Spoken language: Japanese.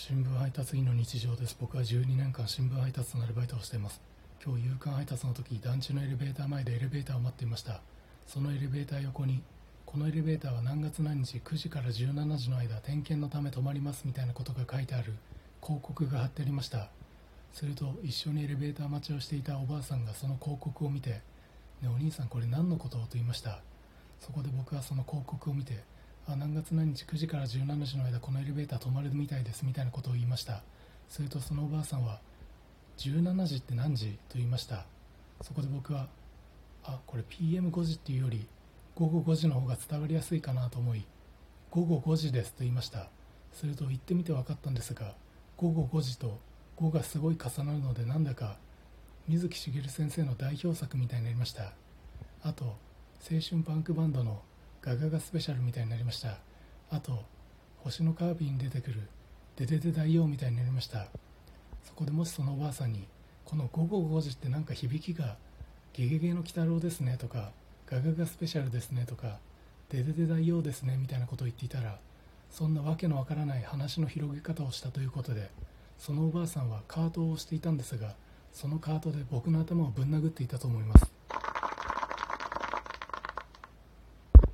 新聞配達員の日常です。僕は12年間新聞配達のアルバイトをしています。今日夕刊配達の時団地のエレベーター前でエレベーターを待っていました。そのエレベーター横にこのエレベーターは何月何日9時から17時の間点検のため止まりますみたいなことが書いてある広告が貼ってありました。すると一緒にエレベーター待ちをしていたおばあさんがその広告を見て「ねお兄さんこれ何のこと?」と言いました。そこで僕はその広告を見てあ何月何日9時から17時の間このエレベーター止まるみたいですみたいなことを言いました。するとそのおばあさんは17時って何時と言いました。そこで僕はあこれ PM5 時っていうより午後5時の方が伝わりやすいかなと思い午後5時ですと言いました。すると言ってみて分かったんですが午後5時と5がすごい重なるのでなんだか水木しげる先生の代表作みたいになりました。あと青春パンクバンドのガガガスペシャルみたいになりました。あと星のカービィに出てくるデデデ大王みたいになりました。そこでもしそのおばあさんにこの午後5時ってなんか響きがゲゲゲの鬼太郎ですねとかガガガスペシャルですねとかデデデ大王ですねみたいなことを言っていたらそんなわけのわからない話の広げ方をしたということでそのおばあさんはカートを押していたんですがそのカートで僕の頭をぶん殴っていたと思います。